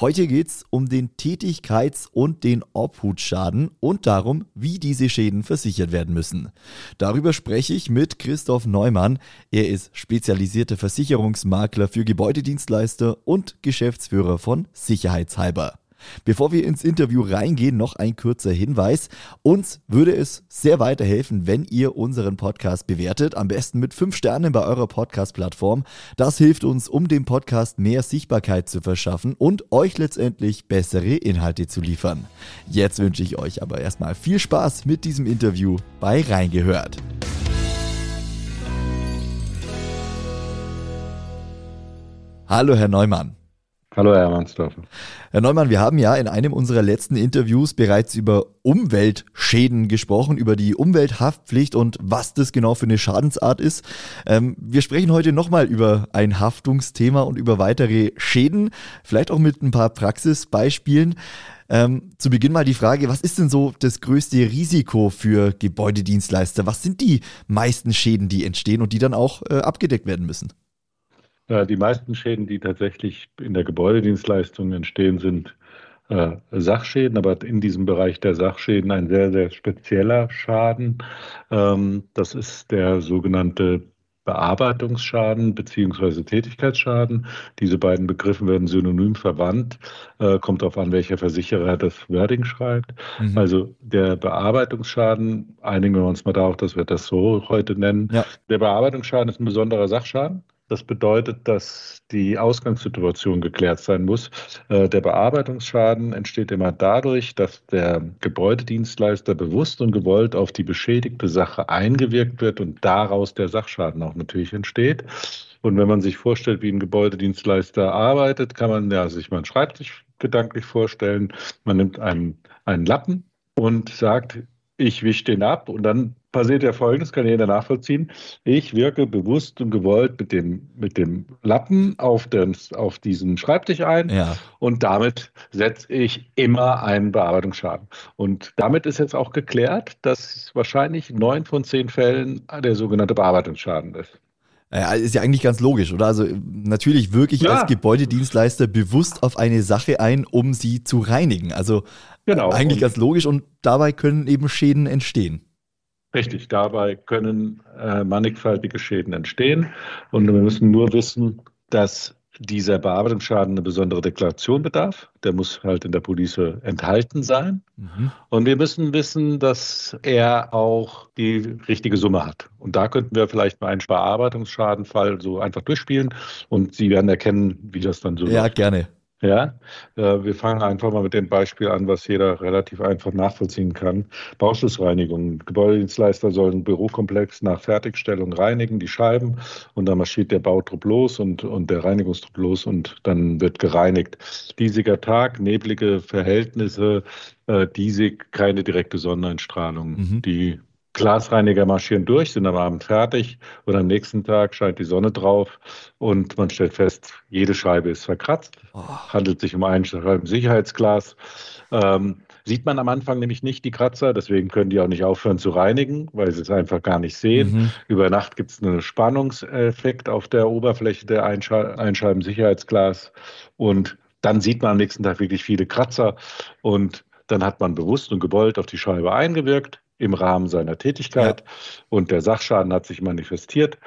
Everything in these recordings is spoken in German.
Heute geht es um den Tätigkeits- und den Obhutschaden und darum, wie diese Schäden versichert werden müssen. Darüber spreche ich mit Christoph Neumann. Er ist spezialisierter Versicherungsmakler für Gebäudedienstleister und Geschäftsführer von Sicherheitshalber. Bevor wir ins Interview reingehen, noch ein kurzer Hinweis. Uns würde es sehr weiterhelfen, wenn ihr unseren Podcast bewertet, am besten mit 5 Sternen bei eurer Podcast-Plattform. Das hilft uns, um dem Podcast mehr Sichtbarkeit zu verschaffen und euch letztendlich bessere Inhalte zu liefern. Jetzt wünsche ich euch aber erstmal viel Spaß mit diesem Interview bei Reingehört. Hallo, Herr Neumann. Hallo, Herr Mansdorfer. Herr Neumann, wir haben ja in einem unserer letzten Interviews bereits über Umweltschäden gesprochen, über die Umwelthaftpflicht und was das genau für eine Schadensart ist. Ähm, wir sprechen heute nochmal über ein Haftungsthema und über weitere Schäden, vielleicht auch mit ein paar Praxisbeispielen. Ähm, zu Beginn mal die Frage, was ist denn so das größte Risiko für Gebäudedienstleister? Was sind die meisten Schäden, die entstehen und die dann auch äh, abgedeckt werden müssen? Äh, die meisten Schäden, die tatsächlich in der Gebäudedienstleistung entstehen, sind äh, Sachschäden, aber in diesem Bereich der Sachschäden ein sehr, sehr spezieller Schaden. Ähm, das ist der sogenannte Bearbeitungsschaden bzw. Tätigkeitsschaden. Diese beiden Begriffe werden synonym verwandt. Äh, kommt darauf an, welcher Versicherer das Wording schreibt. Mhm. Also der Bearbeitungsschaden, einigen wir uns mal darauf, dass wir das so heute nennen. Ja. Der Bearbeitungsschaden ist ein besonderer Sachschaden. Das bedeutet, dass die Ausgangssituation geklärt sein muss. Äh, der Bearbeitungsschaden entsteht immer dadurch, dass der Gebäudedienstleister bewusst und gewollt auf die beschädigte Sache eingewirkt wird und daraus der Sachschaden auch natürlich entsteht. Und wenn man sich vorstellt, wie ein Gebäudedienstleister arbeitet, kann man ja sich mal einen Schreibtisch gedanklich vorstellen. Man nimmt einen, einen Lappen und sagt, ich wische den ab und dann passiert ja Folgendes, kann jeder nachvollziehen. Ich wirke bewusst und gewollt mit dem, mit dem Lappen auf, den, auf diesen Schreibtisch ein ja. und damit setze ich immer einen Bearbeitungsschaden. Und damit ist jetzt auch geklärt, dass wahrscheinlich neun von zehn Fällen der sogenannte Bearbeitungsschaden ist. Ja, ist ja eigentlich ganz logisch, oder? Also natürlich wirke ich ja. als Gebäudedienstleister bewusst auf eine Sache ein, um sie zu reinigen. Also genau. eigentlich und ganz logisch und dabei können eben Schäden entstehen. Richtig, dabei können äh, mannigfaltige Schäden entstehen. Und wir müssen nur wissen, dass dieser Bearbeitungsschaden eine besondere Deklaration bedarf. Der muss halt in der Police enthalten sein. Mhm. Und wir müssen wissen, dass er auch die richtige Summe hat. Und da könnten wir vielleicht mal einen Bearbeitungsschadenfall so einfach durchspielen und Sie werden erkennen, wie das dann so Ja, läuft. gerne. Ja, äh, wir fangen einfach mal mit dem Beispiel an, was jeder relativ einfach nachvollziehen kann. Bauschlussreinigung. Gebäudedienstleister sollen Bürokomplex nach Fertigstellung reinigen, die Scheiben, und dann marschiert der Bautrupp los und, und der Reinigungstrupp los und dann wird gereinigt. Diesiger Tag, neblige Verhältnisse, äh, diesig, keine direkte Sonneneinstrahlung. Mhm. Die Glasreiniger marschieren durch, sind am Abend fertig und am nächsten Tag scheint die Sonne drauf und man stellt fest, jede Scheibe ist verkratzt. Oh. Handelt sich um ein Scheibensicherheitsglas. Ähm, sieht man am Anfang nämlich nicht die Kratzer, deswegen können die auch nicht aufhören zu reinigen, weil sie es einfach gar nicht sehen. Mhm. Über Nacht gibt es einen Spannungseffekt auf der Oberfläche der Einscheibensicherheitsglas und dann sieht man am nächsten Tag wirklich viele Kratzer und dann hat man bewusst und gewollt auf die Scheibe eingewirkt im Rahmen seiner Tätigkeit ja. und der Sachschaden hat sich manifestiert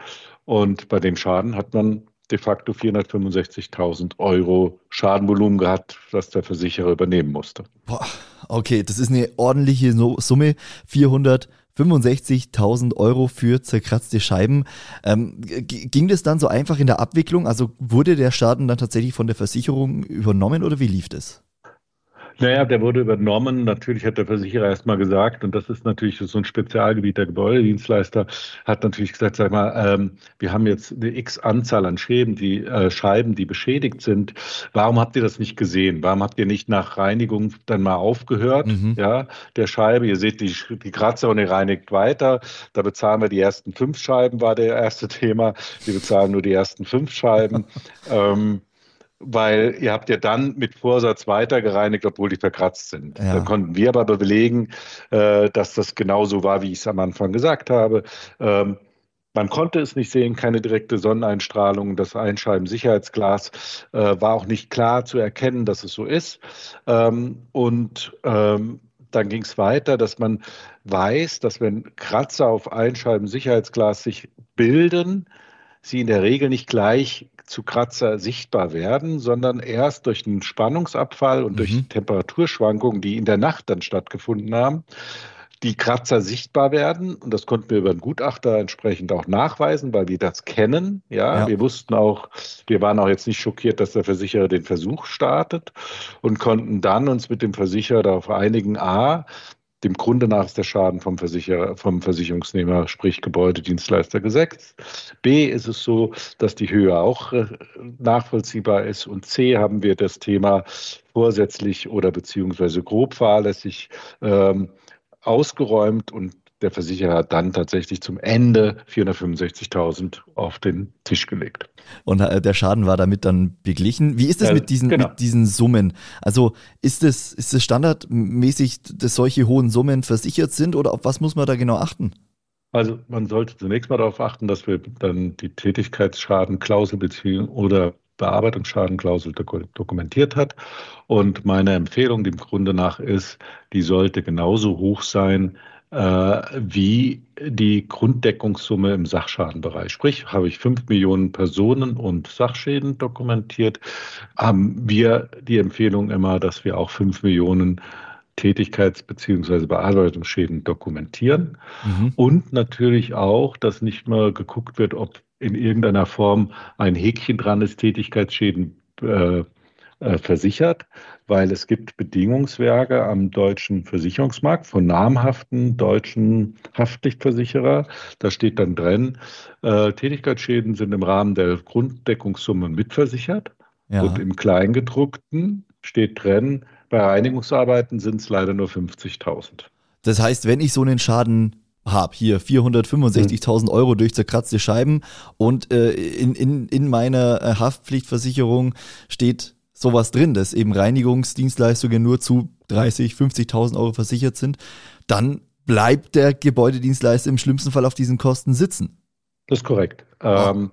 und bei dem Schaden hat man de facto 465.000 Euro Schadenvolumen gehabt, das der Versicherer übernehmen musste. Boah, okay, das ist eine ordentliche Summe, 465.000 Euro für zerkratzte Scheiben. Ähm, ging das dann so einfach in der Abwicklung? Also wurde der Schaden dann tatsächlich von der Versicherung übernommen oder wie lief das? Naja, der wurde übernommen. Natürlich hat der Versicherer erstmal gesagt, und das ist natürlich so ein Spezialgebiet der Gebäudedienstleister, hat natürlich gesagt, sag mal, ähm, wir haben jetzt eine X Anzahl an Schäden, die äh, Scheiben, die beschädigt sind. Warum habt ihr das nicht gesehen? Warum habt ihr nicht nach Reinigung dann mal aufgehört, mhm. ja, der Scheibe? Ihr seht die, die Kratzer und ihr reinigt weiter. Da bezahlen wir die ersten fünf Scheiben, war der erste Thema. Wir bezahlen nur die ersten fünf Scheiben. ähm, weil ihr habt ja dann mit Vorsatz weiter gereinigt, obwohl die verkratzt sind. Ja. Da konnten wir aber belegen, äh, dass das genauso war, wie ich es am Anfang gesagt habe. Ähm, man konnte es nicht sehen, keine direkte Sonneneinstrahlung. Das Einscheiben-Sicherheitsglas äh, war auch nicht klar zu erkennen, dass es so ist. Ähm, und ähm, dann ging es weiter, dass man weiß, dass wenn Kratzer auf Einscheiben-Sicherheitsglas sich bilden, sie in der Regel nicht gleich zu Kratzer sichtbar werden, sondern erst durch den Spannungsabfall und mhm. durch Temperaturschwankungen, die in der Nacht dann stattgefunden haben, die Kratzer sichtbar werden. Und das konnten wir über einen Gutachter entsprechend auch nachweisen, weil wir das kennen. Ja, ja, wir wussten auch, wir waren auch jetzt nicht schockiert, dass der Versicherer den Versuch startet und konnten dann uns mit dem Versicherer darauf einigen, a, dem Grunde nach ist der Schaden vom, Versicherer, vom Versicherungsnehmer, sprich Gebäudedienstleister, gesetzt. B ist es so, dass die Höhe auch äh, nachvollziehbar ist. Und C haben wir das Thema vorsätzlich oder beziehungsweise grob fahrlässig ähm, ausgeräumt und der Versicherer hat dann tatsächlich zum Ende 465.000 auf den Tisch gelegt. Und äh, der Schaden war damit dann beglichen. Wie ist es mit, diesen, genau. mit diesen Summen? Also ist es ist es standardmäßig, dass solche hohen Summen versichert sind oder auf was muss man da genau achten? Also man sollte zunächst mal darauf achten, dass wir dann die Tätigkeitsschadenklausel beziehen oder Bearbeitungsschadenklausel dokumentiert hat. Und meine Empfehlung dem Grunde nach ist, die sollte genauso hoch sein wie die Grunddeckungssumme im Sachschadenbereich. Sprich, habe ich fünf Millionen Personen und Sachschäden dokumentiert, haben wir die Empfehlung immer, dass wir auch fünf Millionen Tätigkeits- bzw. Bearbeitungsschäden dokumentieren. Mhm. Und natürlich auch, dass nicht mal geguckt wird, ob in irgendeiner Form ein Häkchen dran ist, Tätigkeitsschäden äh, äh, versichert, weil es gibt Bedingungswerke am deutschen Versicherungsmarkt von namhaften deutschen Haftpflichtversicherer. Da steht dann drin, äh, Tätigkeitsschäden sind im Rahmen der Grunddeckungssumme mitversichert. Ja. Und im Kleingedruckten steht drin, bei Reinigungsarbeiten sind es leider nur 50.000. Das heißt, wenn ich so einen Schaden habe, hier 465.000 Euro durch zerkratzte Scheiben und äh, in, in, in meiner äh, Haftpflichtversicherung steht sowas drin, dass eben Reinigungsdienstleistungen nur zu 30, 50.000 Euro versichert sind, dann bleibt der Gebäudedienstleister im schlimmsten Fall auf diesen Kosten sitzen. Das ist korrekt. Ähm,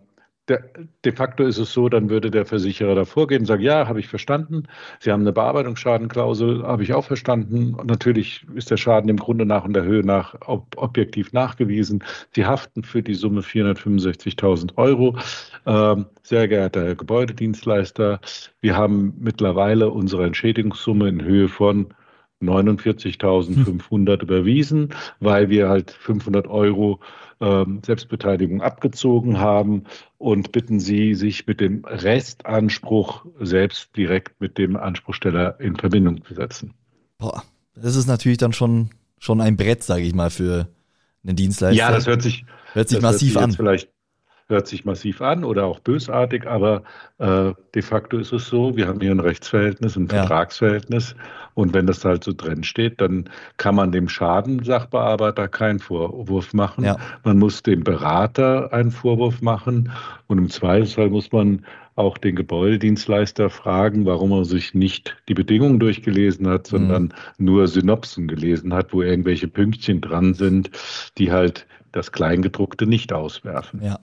de, facto ist es so, dann würde der Versicherer davor gehen und sagen, ja, habe ich verstanden. Sie haben eine Bearbeitungsschadenklausel, habe ich auch verstanden. Und natürlich ist der Schaden im Grunde nach und der Höhe nach ob, objektiv nachgewiesen. Sie haften für die Summe 465.000 Euro. Ähm, sehr geehrter Herr Gebäudedienstleister, wir haben mittlerweile unsere Entschädigungssumme in Höhe von 49.500 hm. überwiesen, weil wir halt 500 Euro ähm, Selbstbeteiligung abgezogen haben und bitten Sie, sich mit dem Restanspruch selbst direkt mit dem Anspruchsteller in Verbindung zu setzen. Boah, das ist natürlich dann schon, schon ein Brett, sage ich mal, für einen Dienstleister. Ja, das hört sich, hört sich massiv hört sich an. Vielleicht hört sich massiv an oder auch bösartig, aber äh, de facto ist es so, wir haben hier ein Rechtsverhältnis, ein ja. Vertragsverhältnis und wenn das halt so drin steht, dann kann man dem Schadensachbearbeiter keinen Vorwurf machen. Ja. Man muss dem Berater einen Vorwurf machen und im Zweifelsfall muss man auch den Gebäudedienstleister fragen, warum er sich nicht die Bedingungen durchgelesen hat, sondern mhm. nur Synopsen gelesen hat, wo irgendwelche Pünktchen dran sind, die halt das Kleingedruckte nicht auswerfen. Ja.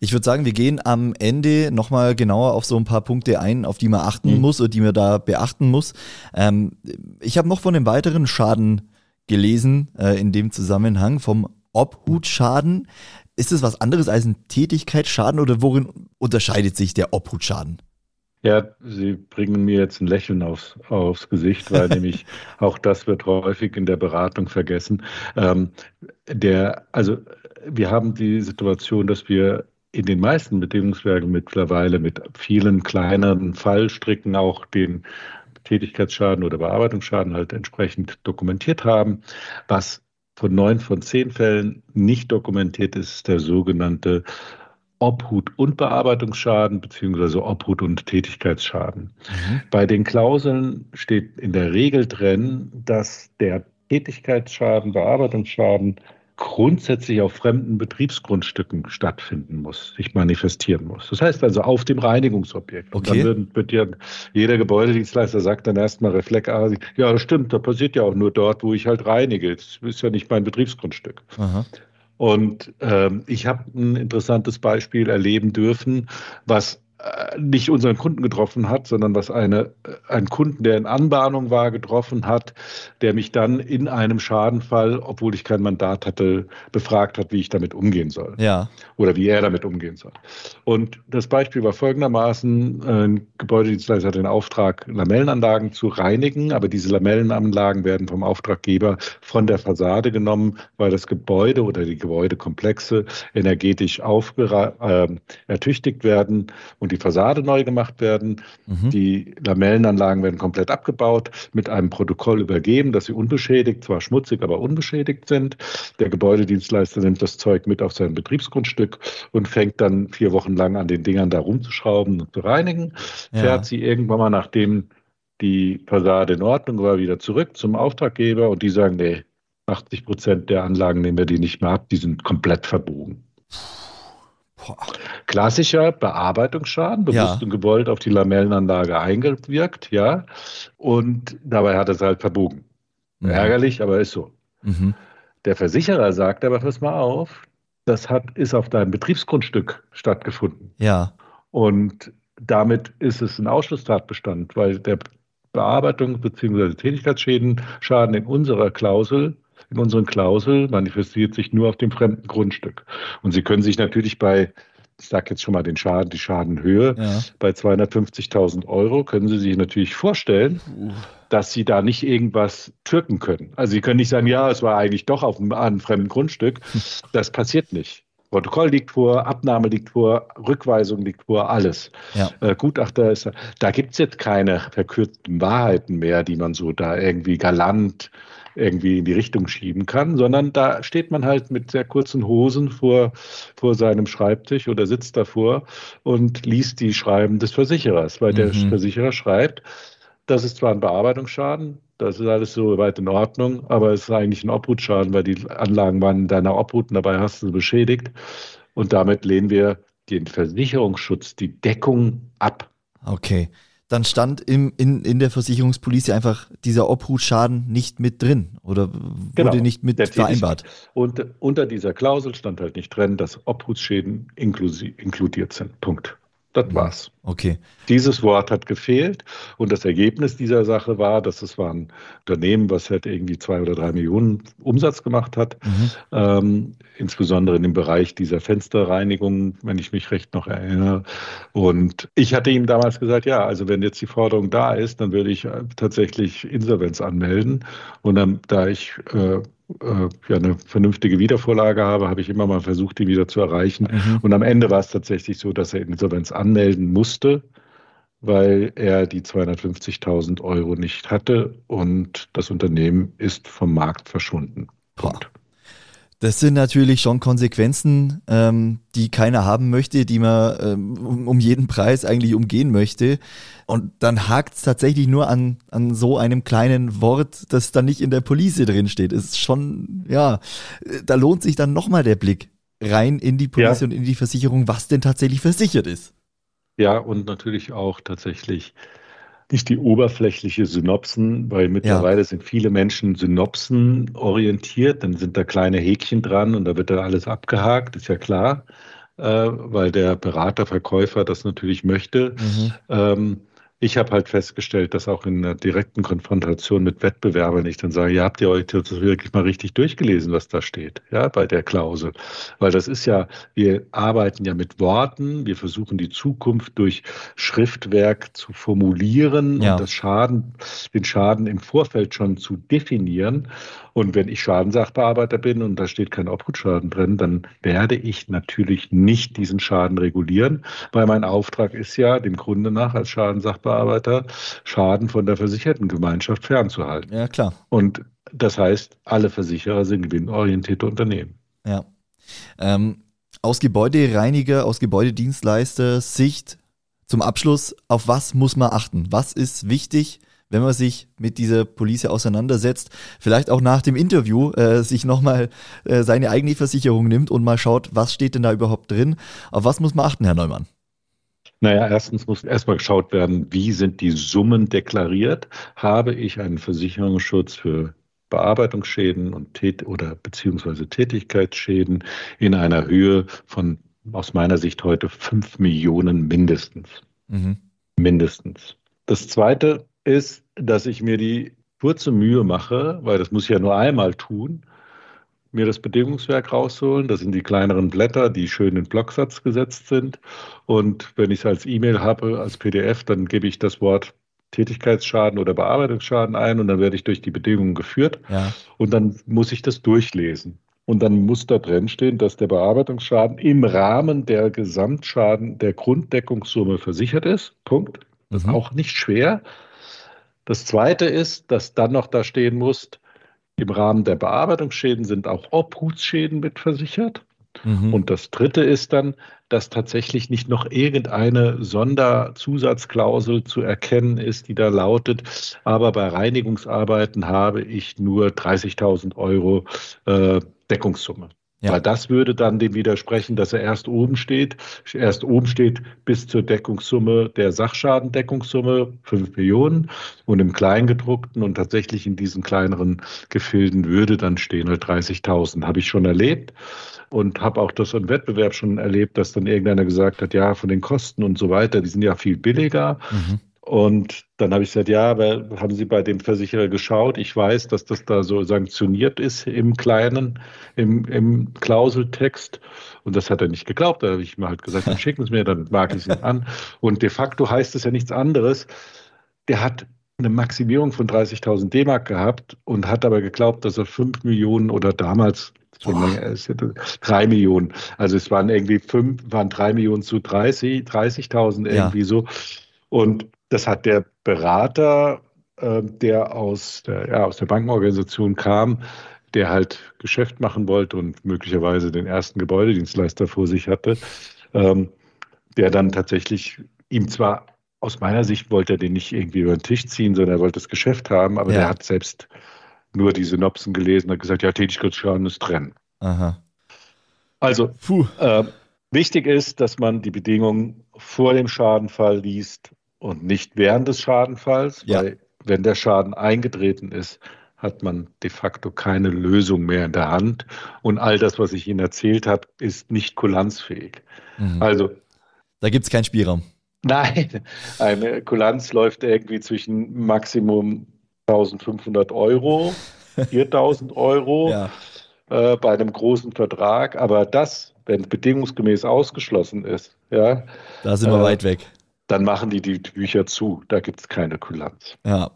Ich würde sagen, wir gehen am Ende nochmal genauer auf so ein paar Punkte ein, auf die man achten mhm. muss oder die man da beachten muss. Ähm, ich habe noch von einem weiteren Schaden gelesen äh, in dem Zusammenhang, vom Obhutschaden. Ist es was anderes als ein Tätigkeitsschaden oder worin unterscheidet sich der Obhutschaden? Ja, Sie bringen mir jetzt ein Lächeln aufs, aufs Gesicht, weil nämlich auch das wird häufig in der Beratung vergessen. Ähm, der, also wir haben die Situation, dass wir in den meisten Bedingungswerken mittlerweile mit vielen kleineren Fallstricken auch den Tätigkeitsschaden oder Bearbeitungsschaden halt entsprechend dokumentiert haben. Was von neun von zehn Fällen nicht dokumentiert ist, ist der sogenannte Obhut- und Bearbeitungsschaden beziehungsweise Obhut- und Tätigkeitsschaden. Mhm. Bei den Klauseln steht in der Regel drin, dass der Tätigkeitsschaden, Bearbeitungsschaden grundsätzlich auf fremden Betriebsgrundstücken stattfinden muss, sich manifestieren muss. Das heißt also auf dem Reinigungsobjekt. Und dann wird, wird ja jeder Gebäudedienstleister sagt dann erstmal reflexartig, ja, das stimmt, das passiert ja auch nur dort, wo ich halt reinige. Das ist ja nicht mein Betriebsgrundstück. Aha. Und ähm, ich habe ein interessantes Beispiel erleben dürfen, was nicht unseren Kunden getroffen hat, sondern was eine, äh, einen Kunden, der in Anbahnung war, getroffen hat, der mich dann in einem Schadenfall, obwohl ich kein Mandat hatte, befragt hat, wie ich damit umgehen soll. Ja. Oder wie er damit umgehen soll. Und das Beispiel war folgendermaßen, ein Gebäudedienstleister hat den Auftrag, Lamellenanlagen zu reinigen, aber diese Lamellenanlagen werden vom Auftraggeber von der Fassade genommen, weil das Gebäude oder die Gebäudekomplexe energetisch aufgera äh, ertüchtigt werden und die Fassade neu gemacht werden. Mhm. Die Lamellenanlagen werden komplett abgebaut, mit einem Protokoll übergeben, dass sie unbeschädigt, zwar schmutzig, aber unbeschädigt sind. Der Gebäudedienstleister nimmt das Zeug mit auf sein Betriebsgrundstück und fängt dann vier Wochen lang an den Dingern da rumzuschrauben und zu reinigen. Ja. Fährt sie irgendwann mal, nachdem die Fassade in Ordnung war, wieder zurück zum Auftraggeber und die sagen, nee, 80 Prozent der Anlagen nehmen wir die nicht mehr ab, die sind komplett verbogen. Klassischer Bearbeitungsschaden, bewusst ja. und gewollt auf die Lamellenanlage eingewirkt, ja. Und dabei hat er es halt verbogen. Mhm. Ärgerlich, aber ist so. Mhm. Der Versicherer sagt aber, pass mal auf, das hat, ist auf deinem Betriebsgrundstück stattgefunden. Ja. Und damit ist es ein Ausschlusstatbestand, weil der Bearbeitung bzw. Tätigkeitsschäden Schaden in unserer Klausel in unseren Klausel manifestiert sich nur auf dem fremden Grundstück. Und Sie können sich natürlich bei, ich sage jetzt schon mal den Schaden, die Schadenhöhe, ja. bei 250.000 Euro können Sie sich natürlich vorstellen, dass Sie da nicht irgendwas türken können. Also Sie können nicht sagen, ja, es war eigentlich doch auf einem, einem fremden Grundstück. Das passiert nicht. Protokoll liegt vor, Abnahme liegt vor, Rückweisung liegt vor, alles. Ja. Äh, Gutachter ist, da gibt es jetzt keine verkürzten Wahrheiten mehr, die man so da irgendwie galant irgendwie in die Richtung schieben kann, sondern da steht man halt mit sehr kurzen Hosen vor, vor seinem Schreibtisch oder sitzt davor und liest die Schreiben des Versicherers, weil mhm. der Versicherer schreibt, das ist zwar ein Bearbeitungsschaden, das ist alles so weit in Ordnung, aber es ist eigentlich ein Obhutschaden, weil die Anlagen waren in deiner Obhut und dabei hast du sie beschädigt. Und damit lehnen wir den Versicherungsschutz, die Deckung ab. Okay dann stand im, in, in der Versicherungspolice einfach dieser Obhutschaden nicht mit drin oder wurde genau, nicht mit vereinbart. Und unter dieser Klausel stand halt nicht drin, dass Obhutsschäden inkludiert sind. Punkt. Das mhm. war's. Okay. Dieses Wort hat gefehlt und das Ergebnis dieser Sache war, dass es war ein Unternehmen, was halt irgendwie zwei oder drei Millionen Umsatz gemacht hat, mhm. ähm, insbesondere in dem Bereich dieser Fensterreinigung, wenn ich mich recht noch erinnere. Und ich hatte ihm damals gesagt, ja, also wenn jetzt die Forderung da ist, dann würde ich äh, tatsächlich Insolvenz anmelden. Und dann, da ich äh, äh, ja, eine vernünftige Wiedervorlage habe, habe ich immer mal versucht, die wieder zu erreichen. Mhm. Und am Ende war es tatsächlich so, dass er Insolvenz anmelden musste, weil er die 250.000 Euro nicht hatte und das Unternehmen ist vom Markt verschwunden. Punkt. Das sind natürlich schon Konsequenzen, ähm, die keiner haben möchte, die man ähm, um, jeden Preis eigentlich umgehen möchte. Und dann hakt es tatsächlich nur an, an so einem kleinen Wort, das dann nicht in der Police drin steht. Ist schon, ja, da lohnt sich dann nochmal der Blick rein in die Police ja. und in die Versicherung, was denn tatsächlich versichert ist. Ja, und natürlich auch tatsächlich nicht die oberflächliche Synopsen, weil mittlerweile ja. sind viele Menschen Synopsen orientiert, dann sind da kleine Häkchen dran und da wird dann alles abgehakt, ist ja klar, äh, weil der Berater, Verkäufer das natürlich möchte. Mhm. Ähm, ich habe halt festgestellt, dass auch in einer direkten Konfrontation mit Wettbewerbern ich dann sage, ja, habt ihr euch das wirklich mal richtig durchgelesen, was da steht, ja, bei der Klausel. Weil das ist ja, wir arbeiten ja mit Worten, wir versuchen die Zukunft durch Schriftwerk zu formulieren ja. und das Schaden, den Schaden im Vorfeld schon zu definieren. Und wenn ich Schadensachbearbeiter bin und da steht kein Obhutschaden drin, dann werde ich natürlich nicht diesen Schaden regulieren, weil mein Auftrag ist ja dem Grunde nach als Schadensachbearbeiter Sachverarbeiter, Schaden von der versicherten Gemeinschaft fernzuhalten. Ja, klar. Und das heißt, alle Versicherer sind gewinnorientierte Unternehmen. Ja. Ähm, aus Gebäudereiniger, aus Gebäudedienstleister Sicht zum Abschluss, auf was muss man achten? Was ist wichtig, wenn man sich mit dieser Police auseinandersetzt? Vielleicht auch nach dem Interview äh, sich nochmal äh, seine eigene Versicherung nimmt und mal schaut, was steht denn da überhaupt drin? Auf was muss man achten, Herr Neumann? Naja, erstens muss erstmal geschaut werden, wie sind die Summen deklariert? Habe ich einen Versicherungsschutz für Bearbeitungsschäden und Tät oder beziehungsweise Tätigkeitsschäden in einer Höhe von aus meiner Sicht heute fünf Millionen mindestens. Mhm. Mindestens. Das zweite ist, dass ich mir die kurze Mühe mache, weil das muss ich ja nur einmal tun, mir das Bedingungswerk rausholen. Das sind die kleineren Blätter, die schön in Blocksatz gesetzt sind. Und wenn ich es als E-Mail habe, als PDF, dann gebe ich das Wort Tätigkeitsschaden oder Bearbeitungsschaden ein und dann werde ich durch die Bedingungen geführt. Ja. Und dann muss ich das durchlesen. Und dann muss da drin stehen, dass der Bearbeitungsschaden im Rahmen der Gesamtschaden der Grunddeckungssumme versichert ist. Punkt. Das ist mhm. auch nicht schwer. Das zweite ist, dass dann noch da stehen muss, im Rahmen der Bearbeitungsschäden sind auch Obhutsschäden mitversichert. Mhm. Und das Dritte ist dann, dass tatsächlich nicht noch irgendeine Sonderzusatzklausel zu erkennen ist, die da lautet, aber bei Reinigungsarbeiten habe ich nur 30.000 Euro äh, Deckungssumme. Ja. Weil das würde dann dem widersprechen, dass er erst oben steht, erst oben steht bis zur Deckungssumme der Sachschadendeckungssumme 5 Millionen und im Kleingedruckten und tatsächlich in diesen kleineren Gefilden würde dann stehen halt 30.000. Habe ich schon erlebt und habe auch das im Wettbewerb schon erlebt, dass dann irgendeiner gesagt hat, ja, von den Kosten und so weiter, die sind ja viel billiger. Mhm. Und dann habe ich gesagt, ja, aber haben Sie bei dem Versicherer geschaut? Ich weiß, dass das da so sanktioniert ist im Kleinen, im, im Klauseltext. Und das hat er nicht geglaubt. Da habe ich mir halt gesagt, dann schicken Sie mir, dann mag ich es an. Und de facto heißt es ja nichts anderes. Der hat eine Maximierung von 30.000 D-Mark gehabt und hat aber geglaubt, dass er 5 Millionen oder damals drei Millionen. Also es waren irgendwie fünf, waren drei Millionen zu 30, 30.000 irgendwie ja. so. Und das hat der Berater, äh, der aus der, ja, aus der Bankenorganisation kam, der halt Geschäft machen wollte und möglicherweise den ersten Gebäudedienstleister vor sich hatte, ähm, der dann tatsächlich ihm zwar aus meiner Sicht wollte er den nicht irgendwie über den Tisch ziehen, sondern er wollte das Geschäft haben, aber ja. der hat selbst nur die Synopsen gelesen und hat gesagt, ja, Tätigkeitsschaden ist trennen. Aha. Also, äh, wichtig ist, dass man die Bedingungen vor dem Schadenfall liest und nicht während des Schadenfalls, ja. weil wenn der Schaden eingetreten ist, hat man de facto keine Lösung mehr in der Hand. Und all das, was ich Ihnen erzählt habe, ist nicht kulanzfähig. Mhm. Also. Da gibt es keinen Spielraum. Nein, eine Kulanz läuft irgendwie zwischen Maximum 1500 Euro, 4000 Euro ja. äh, bei einem großen Vertrag. Aber das, wenn bedingungsgemäß ausgeschlossen ist, ja. Da sind wir äh, weit weg dann machen die die Bücher zu. Da gibt es keine Kulanz. Ja,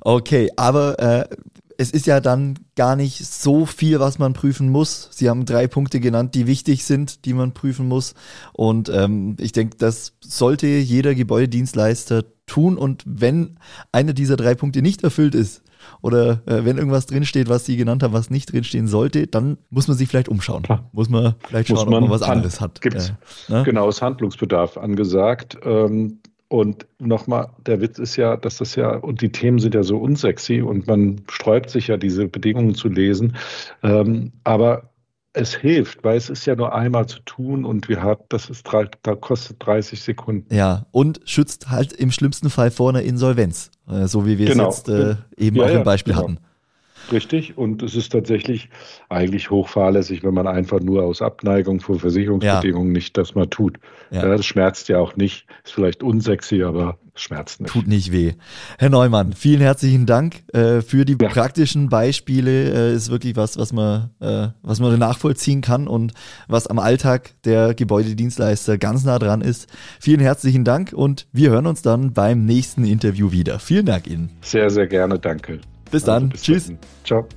okay, aber äh, es ist ja dann gar nicht so viel, was man prüfen muss. Sie haben drei Punkte genannt, die wichtig sind, die man prüfen muss. Und ähm, ich denke, das sollte jeder Gebäudedienstleister tun. Und wenn einer dieser drei Punkte nicht erfüllt ist, oder äh, wenn irgendwas drinsteht, was Sie genannt haben, was nicht drinstehen sollte, dann muss man sich vielleicht umschauen. Klar. Muss man vielleicht schauen, man ob man was anderes hat. Gibt's äh, ne? Genau, ist Handlungsbedarf angesagt. Ähm, und nochmal, der Witz ist ja, dass das ja, und die Themen sind ja so unsexy und man sträubt sich ja, diese Bedingungen zu lesen. Ähm, aber es hilft, weil es ist ja nur einmal zu tun und wir haben, das ist da kostet 30 Sekunden. Ja, und schützt halt im schlimmsten Fall vor einer Insolvenz, äh, so wie wir genau. es jetzt äh, eben ja, auch im Beispiel genau. hatten. Richtig, und es ist tatsächlich eigentlich hochfahrlässig, wenn man einfach nur aus Abneigung vor Versicherungsbedingungen ja. nicht das mal tut. Das schmerzt ja auch nicht, ist vielleicht unsexy, aber schmerzt nicht. Tut nicht weh. Herr Neumann, vielen herzlichen Dank äh, für die ja. praktischen Beispiele. Äh, ist wirklich was, was man, äh, was man nachvollziehen kann und was am Alltag der Gebäudedienstleister ganz nah dran ist. Vielen herzlichen Dank und wir hören uns dann beim nächsten Interview wieder. Vielen Dank Ihnen. Sehr, sehr gerne. Danke. Bis dann. Also bis Tschüss. Dann. Ciao.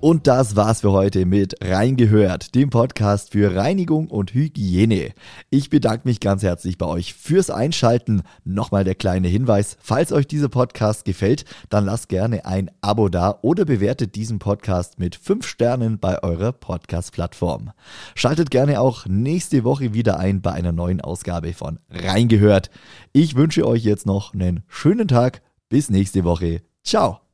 Und das war's für heute mit Reingehört, dem Podcast für Reinigung und Hygiene. Ich bedanke mich ganz herzlich bei euch fürs Einschalten. Nochmal der kleine Hinweis, falls euch dieser Podcast gefällt, dann lasst gerne ein Abo da oder bewertet diesen Podcast mit 5 Sternen bei eurer Podcast-Plattform. Schaltet gerne auch nächste Woche wieder ein bei einer neuen Ausgabe von Reingehört. Ich wünsche euch jetzt noch einen schönen Tag. Bis nächste Woche. Ciao.